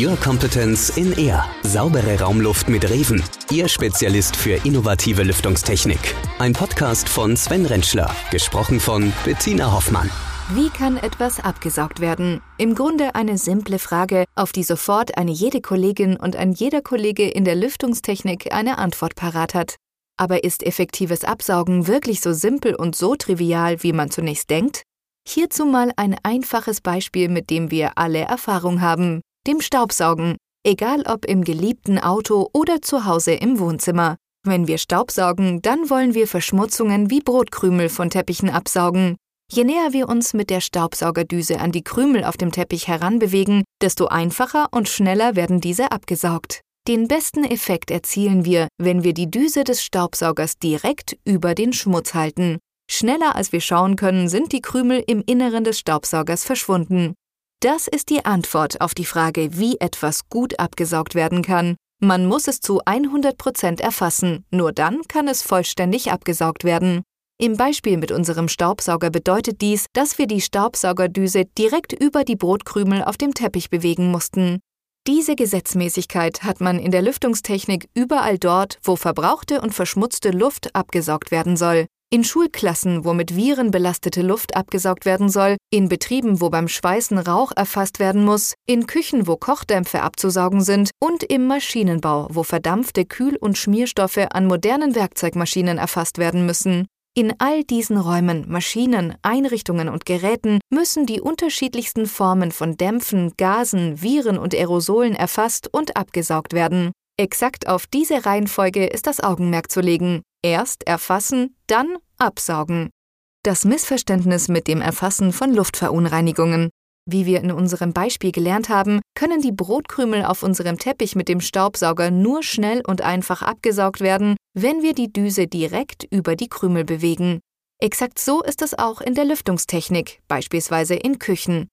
Your Competence in Air. Saubere Raumluft mit Reven. Ihr Spezialist für innovative Lüftungstechnik. Ein Podcast von Sven Rentschler. Gesprochen von Bettina Hoffmann. Wie kann etwas abgesaugt werden? Im Grunde eine simple Frage, auf die sofort eine jede Kollegin und ein jeder Kollege in der Lüftungstechnik eine Antwort parat hat. Aber ist effektives Absaugen wirklich so simpel und so trivial, wie man zunächst denkt? Hierzu mal ein einfaches Beispiel, mit dem wir alle Erfahrung haben, dem Staubsaugen, egal ob im geliebten Auto oder zu Hause im Wohnzimmer. Wenn wir Staubsaugen, dann wollen wir Verschmutzungen wie Brotkrümel von Teppichen absaugen. Je näher wir uns mit der Staubsaugerdüse an die Krümel auf dem Teppich heranbewegen, desto einfacher und schneller werden diese abgesaugt. Den besten Effekt erzielen wir, wenn wir die Düse des Staubsaugers direkt über den Schmutz halten. Schneller als wir schauen können, sind die Krümel im Inneren des Staubsaugers verschwunden. Das ist die Antwort auf die Frage, wie etwas gut abgesaugt werden kann. Man muss es zu 100 Prozent erfassen, nur dann kann es vollständig abgesaugt werden. Im Beispiel mit unserem Staubsauger bedeutet dies, dass wir die Staubsaugerdüse direkt über die Brotkrümel auf dem Teppich bewegen mussten. Diese Gesetzmäßigkeit hat man in der Lüftungstechnik überall dort, wo verbrauchte und verschmutzte Luft abgesaugt werden soll. In Schulklassen, wo mit Viren belastete Luft abgesaugt werden soll, in Betrieben, wo beim Schweißen Rauch erfasst werden muss, in Küchen, wo Kochdämpfe abzusaugen sind und im Maschinenbau, wo verdampfte Kühl- und Schmierstoffe an modernen Werkzeugmaschinen erfasst werden müssen. In all diesen Räumen, Maschinen, Einrichtungen und Geräten müssen die unterschiedlichsten Formen von Dämpfen, Gasen, Viren und Aerosolen erfasst und abgesaugt werden. Exakt auf diese Reihenfolge ist das Augenmerk zu legen. Erst erfassen, dann absaugen. Das Missverständnis mit dem Erfassen von Luftverunreinigungen. Wie wir in unserem Beispiel gelernt haben, können die Brotkrümel auf unserem Teppich mit dem Staubsauger nur schnell und einfach abgesaugt werden, wenn wir die Düse direkt über die Krümel bewegen. Exakt so ist es auch in der Lüftungstechnik, beispielsweise in Küchen.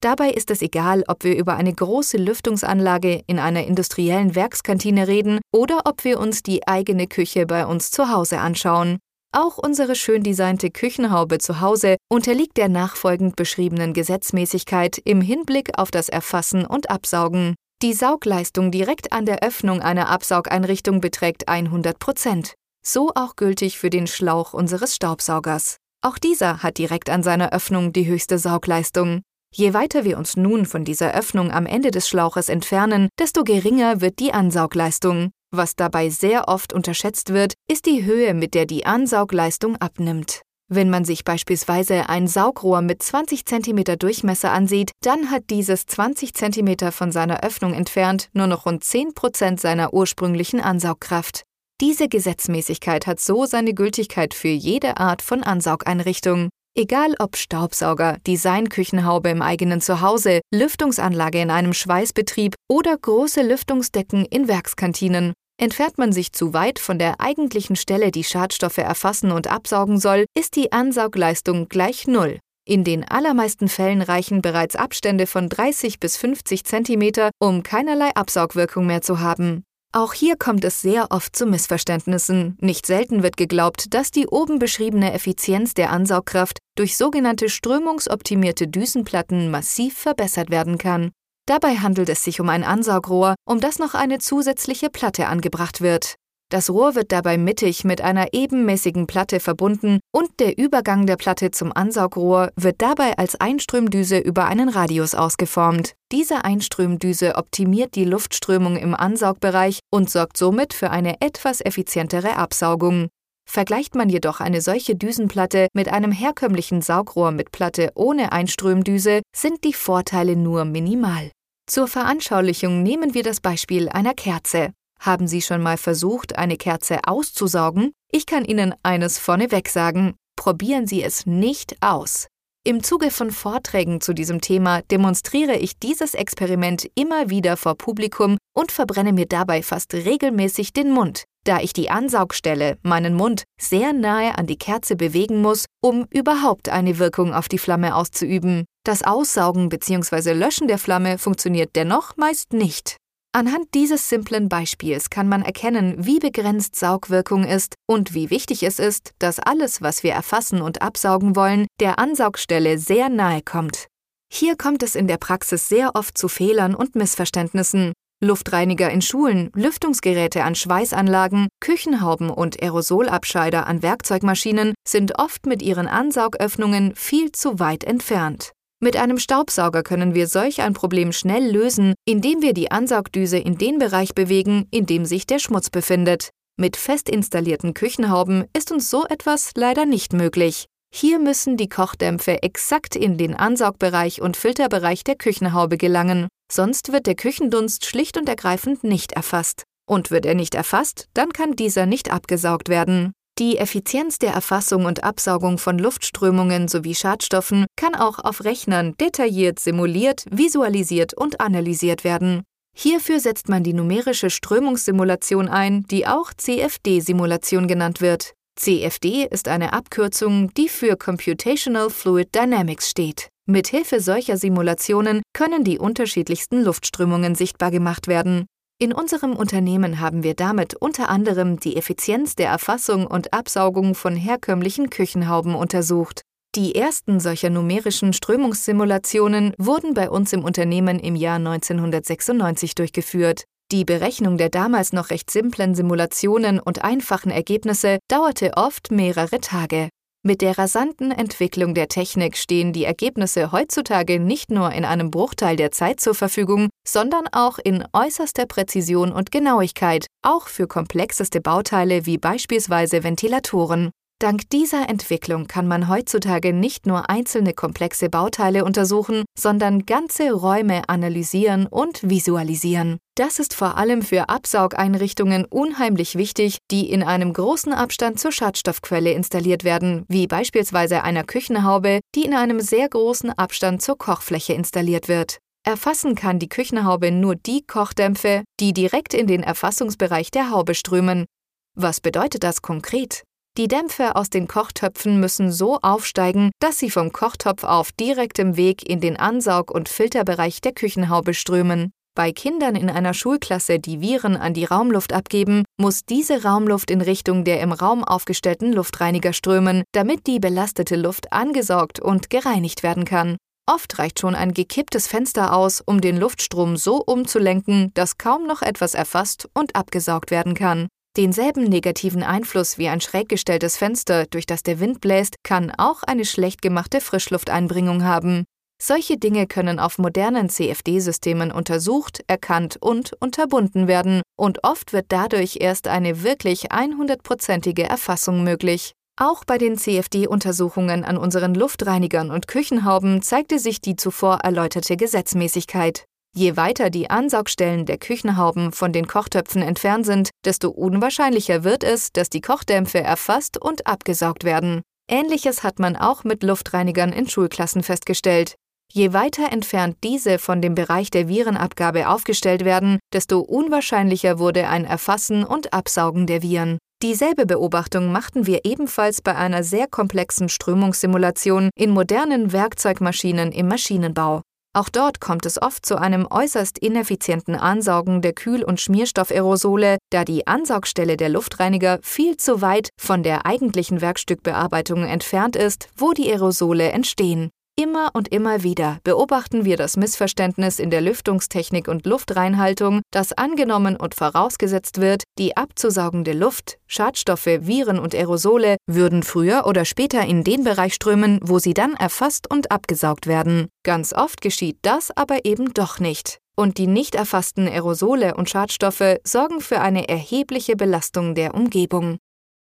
Dabei ist es egal, ob wir über eine große Lüftungsanlage in einer industriellen Werkskantine reden oder ob wir uns die eigene Küche bei uns zu Hause anschauen. Auch unsere schön designte Küchenhaube zu Hause unterliegt der nachfolgend beschriebenen Gesetzmäßigkeit im Hinblick auf das Erfassen und Absaugen. Die Saugleistung direkt an der Öffnung einer Absaugeinrichtung beträgt 100 Prozent. So auch gültig für den Schlauch unseres Staubsaugers. Auch dieser hat direkt an seiner Öffnung die höchste Saugleistung. Je weiter wir uns nun von dieser Öffnung am Ende des Schlauches entfernen, desto geringer wird die Ansaugleistung. Was dabei sehr oft unterschätzt wird, ist die Höhe, mit der die Ansaugleistung abnimmt. Wenn man sich beispielsweise ein Saugrohr mit 20 cm Durchmesser ansieht, dann hat dieses 20 cm von seiner Öffnung entfernt nur noch rund 10% seiner ursprünglichen Ansaugkraft. Diese Gesetzmäßigkeit hat so seine Gültigkeit für jede Art von Ansaugeinrichtung. Egal ob Staubsauger, Designküchenhaube im eigenen Zuhause, Lüftungsanlage in einem Schweißbetrieb oder große Lüftungsdecken in Werkskantinen. Entfernt man sich zu weit von der eigentlichen Stelle, die Schadstoffe erfassen und absaugen soll, ist die Ansaugleistung gleich Null. In den allermeisten Fällen reichen bereits Abstände von 30 bis 50 cm, um keinerlei Absaugwirkung mehr zu haben. Auch hier kommt es sehr oft zu Missverständnissen. Nicht selten wird geglaubt, dass die oben beschriebene Effizienz der Ansaugkraft durch sogenannte strömungsoptimierte Düsenplatten massiv verbessert werden kann. Dabei handelt es sich um ein Ansaugrohr, um das noch eine zusätzliche Platte angebracht wird. Das Rohr wird dabei mittig mit einer ebenmäßigen Platte verbunden und der Übergang der Platte zum Ansaugrohr wird dabei als Einströmdüse über einen Radius ausgeformt. Diese Einströmdüse optimiert die Luftströmung im Ansaugbereich und sorgt somit für eine etwas effizientere Absaugung. Vergleicht man jedoch eine solche Düsenplatte mit einem herkömmlichen Saugrohr mit Platte ohne Einströmdüse, sind die Vorteile nur minimal. Zur Veranschaulichung nehmen wir das Beispiel einer Kerze. Haben Sie schon mal versucht, eine Kerze auszusaugen? Ich kann Ihnen eines vorneweg sagen. Probieren Sie es nicht aus. Im Zuge von Vorträgen zu diesem Thema demonstriere ich dieses Experiment immer wieder vor Publikum und verbrenne mir dabei fast regelmäßig den Mund, da ich die Ansaugstelle, meinen Mund, sehr nahe an die Kerze bewegen muss, um überhaupt eine Wirkung auf die Flamme auszuüben. Das Aussaugen bzw. Löschen der Flamme funktioniert dennoch meist nicht. Anhand dieses simplen Beispiels kann man erkennen, wie begrenzt Saugwirkung ist und wie wichtig es ist, dass alles, was wir erfassen und absaugen wollen, der Ansaugstelle sehr nahe kommt. Hier kommt es in der Praxis sehr oft zu Fehlern und Missverständnissen. Luftreiniger in Schulen, Lüftungsgeräte an Schweißanlagen, Küchenhauben und Aerosolabscheider an Werkzeugmaschinen sind oft mit ihren Ansaugöffnungen viel zu weit entfernt. Mit einem Staubsauger können wir solch ein Problem schnell lösen, indem wir die Ansaugdüse in den Bereich bewegen, in dem sich der Schmutz befindet. Mit fest installierten Küchenhauben ist uns so etwas leider nicht möglich. Hier müssen die Kochdämpfe exakt in den Ansaugbereich und Filterbereich der Küchenhaube gelangen, sonst wird der Küchendunst schlicht und ergreifend nicht erfasst. Und wird er nicht erfasst, dann kann dieser nicht abgesaugt werden. Die Effizienz der Erfassung und Absaugung von Luftströmungen sowie Schadstoffen kann auch auf Rechnern detailliert simuliert, visualisiert und analysiert werden. Hierfür setzt man die numerische Strömungssimulation ein, die auch CFD-Simulation genannt wird. CFD ist eine Abkürzung, die für Computational Fluid Dynamics steht. Mithilfe solcher Simulationen können die unterschiedlichsten Luftströmungen sichtbar gemacht werden. In unserem Unternehmen haben wir damit unter anderem die Effizienz der Erfassung und Absaugung von herkömmlichen Küchenhauben untersucht. Die ersten solcher numerischen Strömungssimulationen wurden bei uns im Unternehmen im Jahr 1996 durchgeführt. Die Berechnung der damals noch recht simplen Simulationen und einfachen Ergebnisse dauerte oft mehrere Tage. Mit der rasanten Entwicklung der Technik stehen die Ergebnisse heutzutage nicht nur in einem Bruchteil der Zeit zur Verfügung, sondern auch in äußerster Präzision und Genauigkeit, auch für komplexeste Bauteile wie beispielsweise Ventilatoren. Dank dieser Entwicklung kann man heutzutage nicht nur einzelne komplexe Bauteile untersuchen, sondern ganze Räume analysieren und visualisieren. Das ist vor allem für Absaugeinrichtungen unheimlich wichtig, die in einem großen Abstand zur Schadstoffquelle installiert werden, wie beispielsweise einer Küchenhaube, die in einem sehr großen Abstand zur Kochfläche installiert wird. Erfassen kann die Küchenhaube nur die Kochdämpfe, die direkt in den Erfassungsbereich der Haube strömen. Was bedeutet das konkret? Die Dämpfe aus den Kochtöpfen müssen so aufsteigen, dass sie vom Kochtopf auf direktem Weg in den Ansaug- und Filterbereich der Küchenhaube strömen. Bei Kindern in einer Schulklasse, die Viren an die Raumluft abgeben, muss diese Raumluft in Richtung der im Raum aufgestellten Luftreiniger strömen, damit die belastete Luft angesaugt und gereinigt werden kann. Oft reicht schon ein gekipptes Fenster aus, um den Luftstrom so umzulenken, dass kaum noch etwas erfasst und abgesaugt werden kann. Denselben negativen Einfluss wie ein schräg gestelltes Fenster, durch das der Wind bläst, kann auch eine schlecht gemachte Frischlufteinbringung haben. Solche Dinge können auf modernen CFD-Systemen untersucht, erkannt und unterbunden werden, und oft wird dadurch erst eine wirklich 100%ige Erfassung möglich. Auch bei den CFD-Untersuchungen an unseren Luftreinigern und Küchenhauben zeigte sich die zuvor erläuterte Gesetzmäßigkeit. Je weiter die Ansaugstellen der Küchenhauben von den Kochtöpfen entfernt sind, desto unwahrscheinlicher wird es, dass die Kochdämpfe erfasst und abgesaugt werden. Ähnliches hat man auch mit Luftreinigern in Schulklassen festgestellt. Je weiter entfernt diese von dem Bereich der Virenabgabe aufgestellt werden, desto unwahrscheinlicher wurde ein Erfassen und Absaugen der Viren. Dieselbe Beobachtung machten wir ebenfalls bei einer sehr komplexen Strömungssimulation in modernen Werkzeugmaschinen im Maschinenbau. Auch dort kommt es oft zu einem äußerst ineffizienten Ansaugen der Kühl- und Schmierstoffaerosole, da die Ansaugstelle der Luftreiniger viel zu weit von der eigentlichen Werkstückbearbeitung entfernt ist, wo die Aerosole entstehen. Immer und immer wieder beobachten wir das Missverständnis in der Lüftungstechnik und Luftreinhaltung, dass angenommen und vorausgesetzt wird, die abzusaugende Luft, Schadstoffe, Viren und Aerosole würden früher oder später in den Bereich strömen, wo sie dann erfasst und abgesaugt werden. Ganz oft geschieht das aber eben doch nicht. Und die nicht erfassten Aerosole und Schadstoffe sorgen für eine erhebliche Belastung der Umgebung.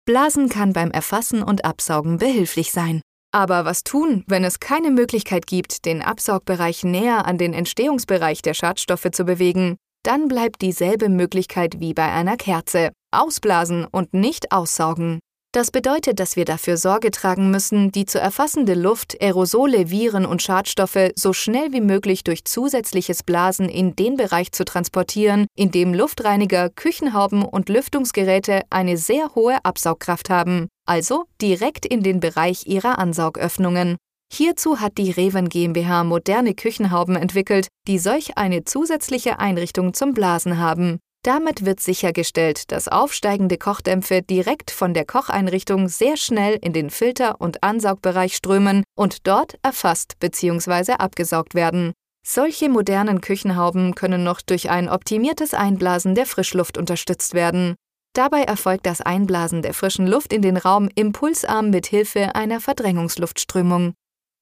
Blasen kann beim Erfassen und Absaugen behilflich sein. Aber was tun, wenn es keine Möglichkeit gibt, den Absaugbereich näher an den Entstehungsbereich der Schadstoffe zu bewegen? Dann bleibt dieselbe Möglichkeit wie bei einer Kerze. Ausblasen und nicht aussaugen. Das bedeutet, dass wir dafür Sorge tragen müssen, die zu erfassende Luft, Aerosole, Viren und Schadstoffe so schnell wie möglich durch zusätzliches Blasen in den Bereich zu transportieren, in dem Luftreiniger, Küchenhauben und Lüftungsgeräte eine sehr hohe Absaugkraft haben, also direkt in den Bereich ihrer Ansaugöffnungen. Hierzu hat die Reven GmbH moderne Küchenhauben entwickelt, die solch eine zusätzliche Einrichtung zum Blasen haben. Damit wird sichergestellt, dass aufsteigende Kochdämpfe direkt von der Kocheinrichtung sehr schnell in den Filter- und Ansaugbereich strömen und dort erfasst bzw. abgesaugt werden. Solche modernen Küchenhauben können noch durch ein optimiertes Einblasen der Frischluft unterstützt werden. Dabei erfolgt das Einblasen der frischen Luft in den Raum impulsarm mit Hilfe einer Verdrängungsluftströmung.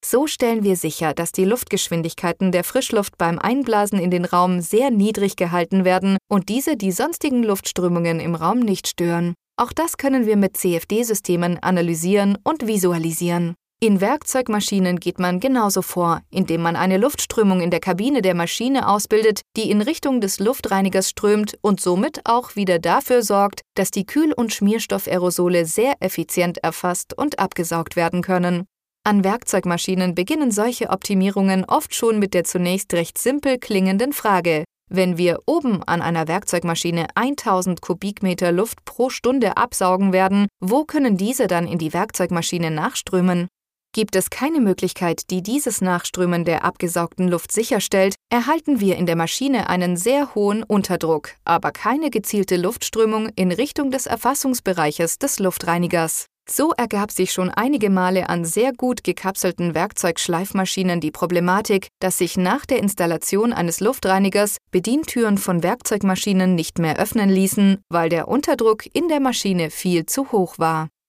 So stellen wir sicher, dass die Luftgeschwindigkeiten der Frischluft beim Einblasen in den Raum sehr niedrig gehalten werden und diese die sonstigen Luftströmungen im Raum nicht stören. Auch das können wir mit CFD-Systemen analysieren und visualisieren. In Werkzeugmaschinen geht man genauso vor, indem man eine Luftströmung in der Kabine der Maschine ausbildet, die in Richtung des Luftreinigers strömt und somit auch wieder dafür sorgt, dass die Kühl- und Schmierstoffaerosole sehr effizient erfasst und abgesaugt werden können. An Werkzeugmaschinen beginnen solche Optimierungen oft schon mit der zunächst recht simpel klingenden Frage. Wenn wir oben an einer Werkzeugmaschine 1000 Kubikmeter Luft pro Stunde absaugen werden, wo können diese dann in die Werkzeugmaschine nachströmen? Gibt es keine Möglichkeit, die dieses Nachströmen der abgesaugten Luft sicherstellt, erhalten wir in der Maschine einen sehr hohen Unterdruck, aber keine gezielte Luftströmung in Richtung des Erfassungsbereiches des Luftreinigers. So ergab sich schon einige Male an sehr gut gekapselten Werkzeugschleifmaschinen die Problematik, dass sich nach der Installation eines Luftreinigers Bedientüren von Werkzeugmaschinen nicht mehr öffnen ließen, weil der Unterdruck in der Maschine viel zu hoch war.